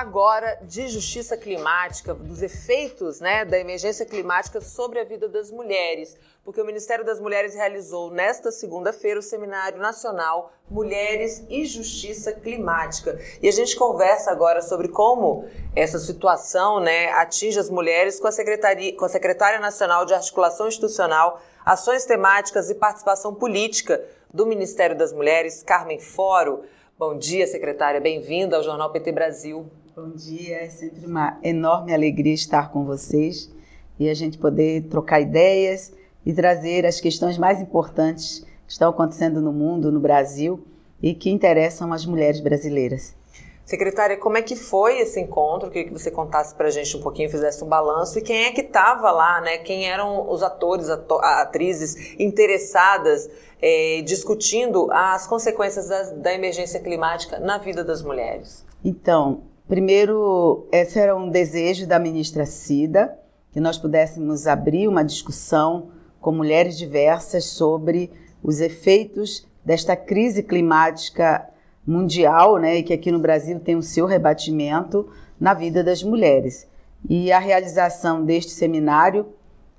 falar agora de justiça climática, dos efeitos né, da emergência climática sobre a vida das mulheres, porque o Ministério das Mulheres realizou nesta segunda-feira o Seminário Nacional Mulheres e Justiça Climática. E a gente conversa agora sobre como essa situação né, atinge as mulheres com a, Secretaria, com a Secretária Nacional de Articulação Institucional, Ações Temáticas e Participação Política do Ministério das Mulheres, Carmen Foro. Bom dia, secretária. Bem-vinda ao Jornal PT Brasil. Bom dia. É sempre uma enorme alegria estar com vocês e a gente poder trocar ideias e trazer as questões mais importantes que estão acontecendo no mundo, no Brasil e que interessam as mulheres brasileiras. Secretária, como é que foi esse encontro? Queria que você contasse para a gente um pouquinho, fizesse um balanço. E quem é que estava lá, né? Quem eram os atores, atrizes interessadas é, discutindo as consequências da, da emergência climática na vida das mulheres? Então, primeiro, esse era um desejo da ministra Cida, que nós pudéssemos abrir uma discussão com mulheres diversas sobre os efeitos desta crise climática mundial, né, e que aqui no Brasil tem o seu rebatimento na vida das mulheres. E a realização deste seminário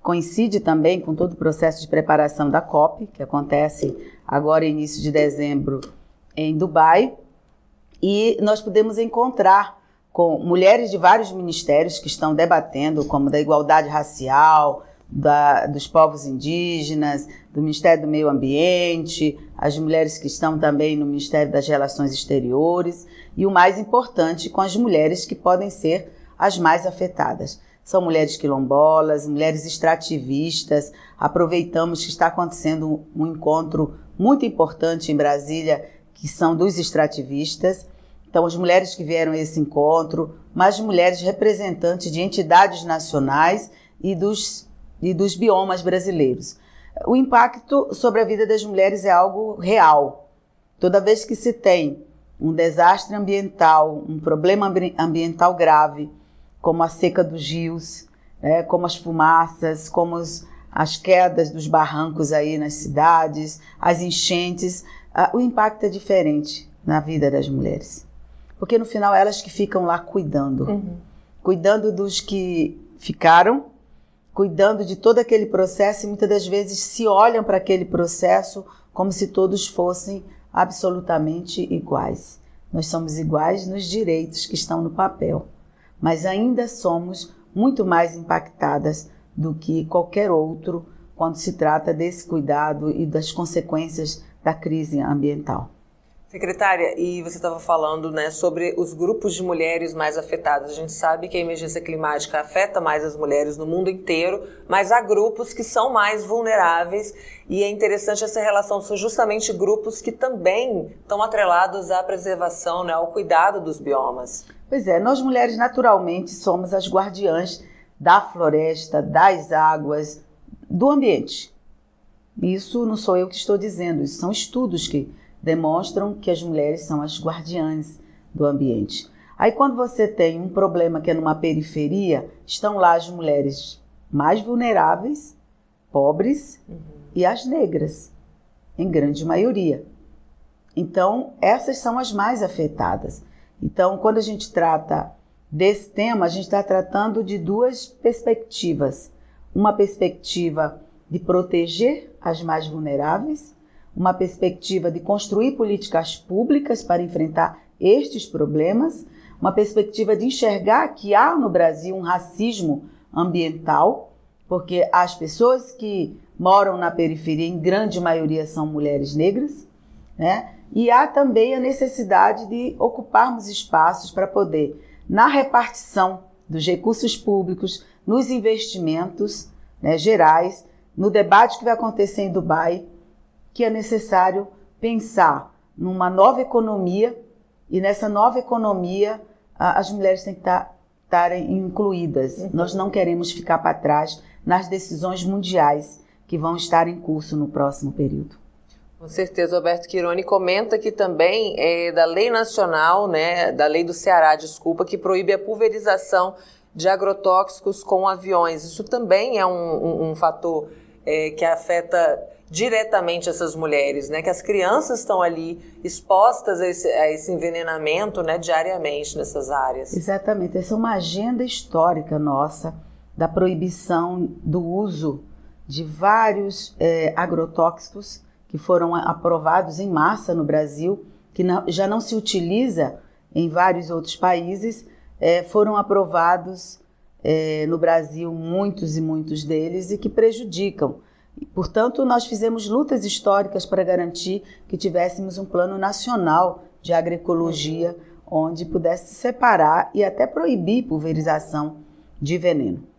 coincide também com todo o processo de preparação da COP, que acontece agora início de dezembro em Dubai, e nós podemos encontrar com mulheres de vários ministérios que estão debatendo, como da igualdade racial, da, dos povos indígenas, do Ministério do Meio Ambiente, as mulheres que estão também no Ministério das Relações Exteriores e o mais importante, com as mulheres que podem ser as mais afetadas. São mulheres quilombolas, mulheres extrativistas. Aproveitamos que está acontecendo um encontro muito importante em Brasília, que são dos extrativistas. Então, as mulheres que vieram a esse encontro, mas mulheres representantes de entidades nacionais e dos e dos biomas brasileiros. O impacto sobre a vida das mulheres é algo real. Toda vez que se tem um desastre ambiental, um problema ambiental grave, como a seca dos rios, né, como as fumaças, como os, as quedas dos barrancos aí nas cidades, as enchentes, uh, o impacto é diferente na vida das mulheres. Porque no final elas que ficam lá cuidando. Uhum. Cuidando dos que ficaram cuidando de todo aquele processo e muitas das vezes se olham para aquele processo como se todos fossem absolutamente iguais. Nós somos iguais nos direitos que estão no papel, mas ainda somos muito mais impactadas do que qualquer outro quando se trata desse cuidado e das consequências da crise ambiental. Secretária, e você estava falando né, sobre os grupos de mulheres mais afetadas. A gente sabe que a emergência climática afeta mais as mulheres no mundo inteiro, mas há grupos que são mais vulneráveis e é interessante essa relação. São justamente grupos que também estão atrelados à preservação, né, ao cuidado dos biomas. Pois é, nós mulheres naturalmente somos as guardiãs da floresta, das águas, do ambiente. Isso não sou eu que estou dizendo, isso são estudos que demonstram que as mulheres são as guardiãs do ambiente. Aí, quando você tem um problema que é numa periferia, estão lá as mulheres mais vulneráveis, pobres uhum. e as negras, em grande maioria. Então, essas são as mais afetadas. Então, quando a gente trata desse tema, a gente está tratando de duas perspectivas. Uma perspectiva de proteger as mais vulneráveis uma perspectiva de construir políticas públicas para enfrentar estes problemas, uma perspectiva de enxergar que há no Brasil um racismo ambiental, porque as pessoas que moram na periferia, em grande maioria, são mulheres negras, né? E há também a necessidade de ocuparmos espaços para poder, na repartição dos recursos públicos, nos investimentos né, gerais, no debate que vai acontecer em Dubai, que é necessário pensar numa nova economia e nessa nova economia as mulheres têm que estar estarem incluídas. Uhum. Nós não queremos ficar para trás nas decisões mundiais que vão estar em curso no próximo período. Com certeza, Roberto Quironi comenta que também é da lei nacional, né, da lei do Ceará, desculpa, que proíbe a pulverização de agrotóxicos com aviões. Isso também é um, um, um fator é, que afeta diretamente essas mulheres, né? Que as crianças estão ali expostas a esse, a esse envenenamento, né? Diariamente nessas áreas. Exatamente. Essa é uma agenda histórica nossa da proibição do uso de vários é, agrotóxicos que foram aprovados em massa no Brasil, que não, já não se utiliza em vários outros países, é, foram aprovados é, no Brasil muitos e muitos deles e que prejudicam. Portanto, nós fizemos lutas históricas para garantir que tivéssemos um plano nacional de agroecologia onde pudesse separar e até proibir pulverização de veneno.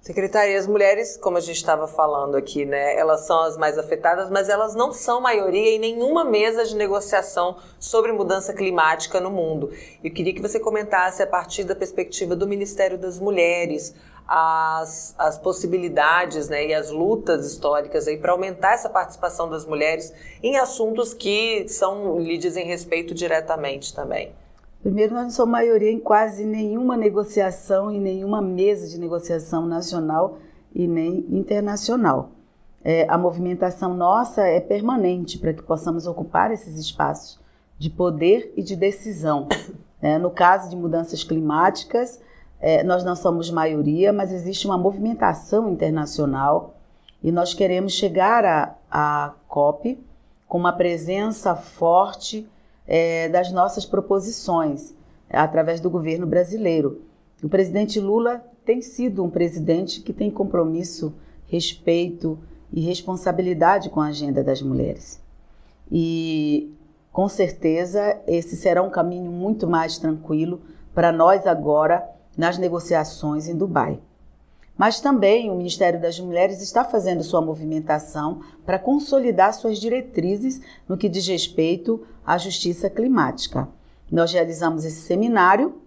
Secretária, as mulheres, como a gente estava falando aqui, né, elas são as mais afetadas, mas elas não são maioria em nenhuma mesa de negociação sobre mudança climática no mundo. Eu queria que você comentasse a partir da perspectiva do Ministério das Mulheres as, as possibilidades né, e as lutas históricas para aumentar essa participação das mulheres em assuntos que são lhe dizem respeito diretamente também. Primeiro, nós não somos maioria em quase nenhuma negociação, em nenhuma mesa de negociação nacional e nem internacional. É, a movimentação nossa é permanente para que possamos ocupar esses espaços de poder e de decisão. É, no caso de mudanças climáticas, é, nós não somos maioria, mas existe uma movimentação internacional e nós queremos chegar à, COP com uma presença forte é, das nossas proposições através do governo brasileiro. O presidente Lula tem sido um presidente que tem compromisso, respeito e responsabilidade com a agenda das mulheres. E com certeza esse será um caminho muito mais tranquilo para nós agora nas negociações em Dubai. Mas também o Ministério das Mulheres está fazendo sua movimentação para consolidar suas diretrizes no que diz respeito à justiça climática. Nós realizamos esse seminário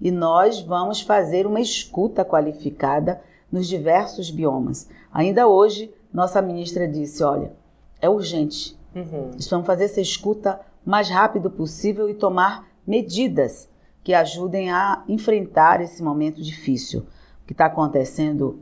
e nós vamos fazer uma escuta qualificada nos diversos biomas. Ainda hoje, nossa ministra disse: olha, é urgente. Uhum. Vamos fazer essa escuta o mais rápido possível e tomar medidas que ajudem a enfrentar esse momento difícil que está acontecendo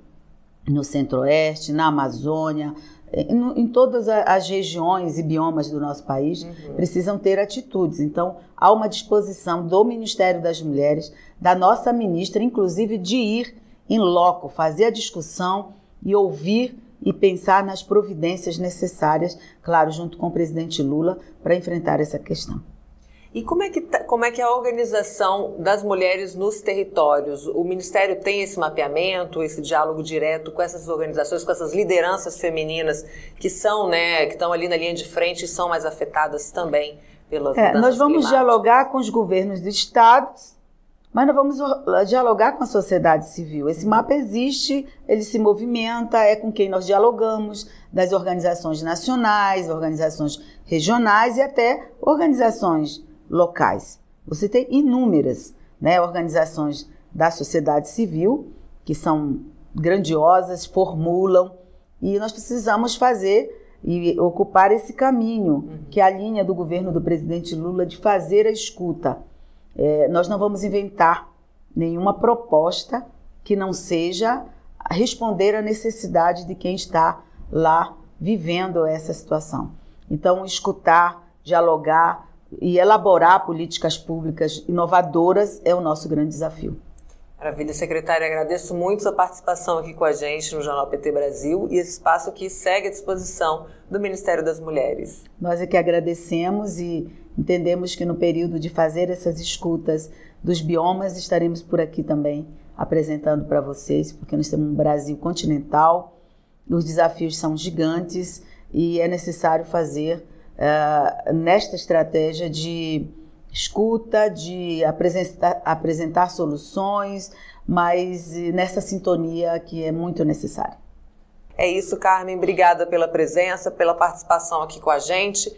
no Centro-Oeste, na Amazônia, em, em, todas as regiões e biomas do nosso país, uhum. precisam ter atitudes. Então, há uma disposição do Ministério das Mulheres, da nossa ministra, inclusive, de ir em loco, fazer a discussão e ouvir e pensar nas providências necessárias, claro, junto com o presidente Lula, para enfrentar essa questão. E como é, que tá, como é que é a organização das mulheres nos territórios? O Ministério tem esse mapeamento, esse diálogo direto com essas organizações, com essas lideranças femininas que são, né, que estão ali na linha de frente e são mais afetadas também pelas é, Nós vamos climáticas. dialogar com os governos dos estados, mas nós vamos dialogar com a sociedade civil. Esse mapa existe, ele se movimenta, é com quem nós dialogamos, das organizações nacionais, organizações regionais e até organizações locais. Você tem inúmeras né, organizações da sociedade civil que são grandiosas, formulam, e nós precisamos fazer e ocupar esse caminho, uhum. que é a linha do governo do presidente Lula de fazer a escuta. É, nós não vamos inventar nenhuma proposta que não seja responder à necessidade de quem está lá vivendo essa situação. Então, escutar, dialogar, e elaborar políticas públicas inovadoras é o nosso grande desafio. Maravilha, secretária. Agradeço muito sua participação aqui com a gente no Jornal PT Brasil e esse espaço que segue à disposição do Ministério das Mulheres. Nós é que agradecemos e entendemos que no período de fazer essas escutas dos biomas estaremos por aqui também apresentando para vocês, porque nós temos um Brasil continental, os desafios são gigantes e é necessário fazer uh, nesta estratégia de escuta, de apresentar, apresentar soluções, mas nessa sintonia que é muito necessária. É isso, Carmen. Obrigada pela presença, pela participação aqui com a gente.